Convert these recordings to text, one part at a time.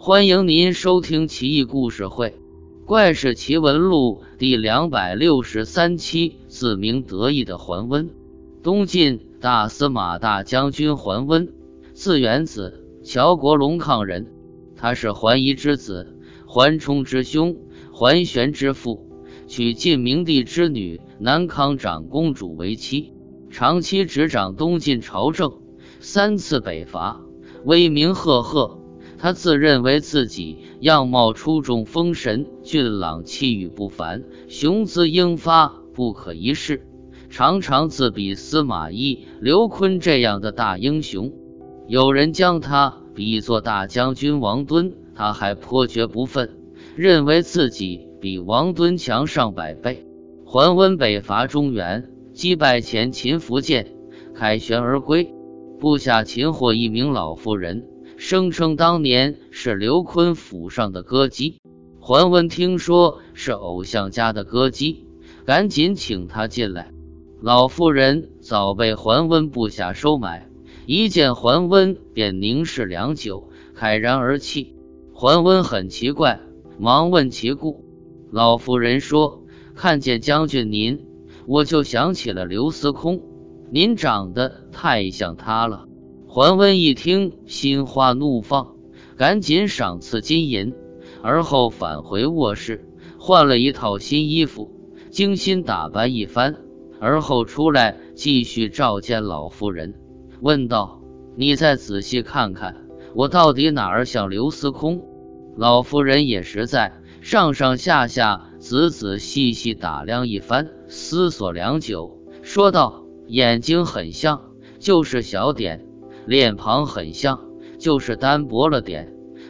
欢迎您收听《奇异故事会·怪事奇闻录》第两百六十三期。自鸣得意的桓温，东晋大司马大将军桓温，字元子，乔国龙亢人。他是桓仪之子，桓冲之兄，桓玄之父，娶晋明帝之女南康长公主为妻，长期执掌东晋朝政，三次北伐，威名赫赫。他自认为自己样貌出众、风神俊朗、气宇不凡、雄姿英发、不可一世，常常自比司马懿、刘琨这样的大英雄。有人将他比作大将军王敦，他还颇觉不忿，认为自己比王敦强上百倍。桓温北伐中原，击败前秦苻建，凯旋而归，部下擒获一名老妇人。声称当年是刘坤府上的歌姬，桓温听说是偶像家的歌姬，赶紧请她进来。老妇人早被桓温部下收买，一见桓温便凝视良久，慨然而泣。桓温很奇怪，忙问其故。老妇人说：“看见将军您，我就想起了刘司空，您长得太像他了。”桓温一听，心花怒放，赶紧赏赐金银，而后返回卧室，换了一套新衣服，精心打扮一番，而后出来继续召见老妇人，问道：“你再仔细看看，我到底哪儿像刘司空？”老妇人也实在，上上下下、仔仔细细打量一番，思索良久，说道：“眼睛很像，就是小点。”脸庞很像，就是单薄了点；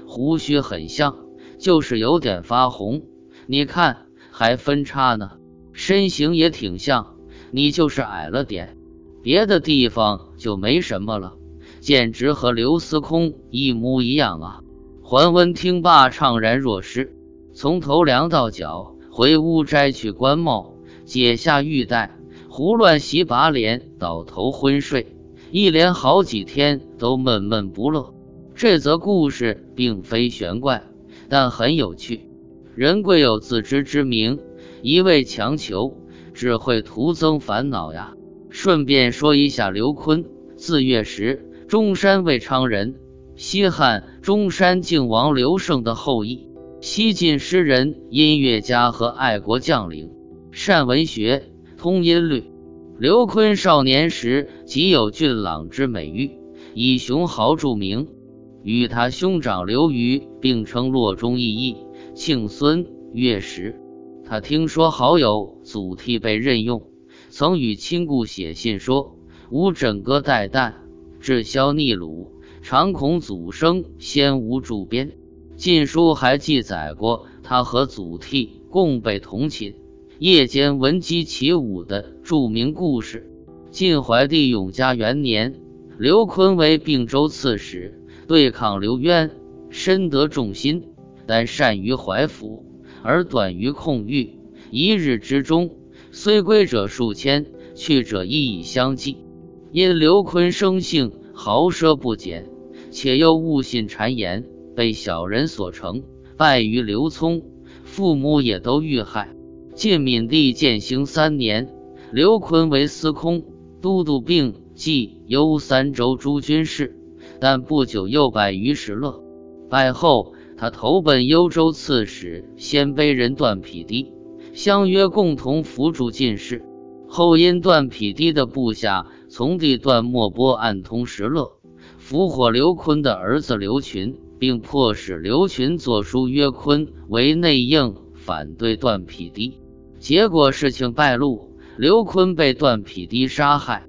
胡须很像，就是有点发红。你看，还分叉呢。身形也挺像，你就是矮了点，别的地方就没什么了，简直和刘司空一模一样啊！桓温听罢，怅然若失，从头量到脚，回屋摘去官帽，解下玉带，胡乱洗把脸，倒头昏睡。一连好几天都闷闷不乐。这则故事并非玄怪，但很有趣。人贵有自知之明，一味强求只会徒增烦恼呀。顺便说一下，刘琨，字月石，中山卫昌人，西汉中山靖王刘胜的后裔，西晋诗人、音乐家和爱国将领，善文学，通音律。刘琨少年时极有俊朗之美誉，以雄豪著名。与他兄长刘虞并称洛中义义、庆孙、月时。他听说好友祖逖被任用，曾与亲故写信说：“吾枕戈待旦，至萧逆鲁，常恐祖生先无驻边。”晋书还记载过他和祖逖共被同寝。夜间闻鸡起舞的著名故事。晋怀帝永嘉元年，刘琨为并州刺史，对抗刘渊，深得众心，但善于怀服，而短于控御。一日之中，虽归者数千，去者亦以相继。因刘琨生性豪奢不减，且又误信谗言，被小人所成，败于刘聪，父母也都遇害。晋闵帝建兴三年，刘琨为司空、都督并冀幽三州诸军事，但不久又败于石勒。败后，他投奔幽州刺史鲜卑人段匹敌，相约共同扶助晋士。后因段匹敌的部下从弟段莫波暗通石勒，俘获刘琨的儿子刘群，并迫使刘群作书约琨为内应，反对段匹敌。结果事情败露，刘坤被段匹敌杀害。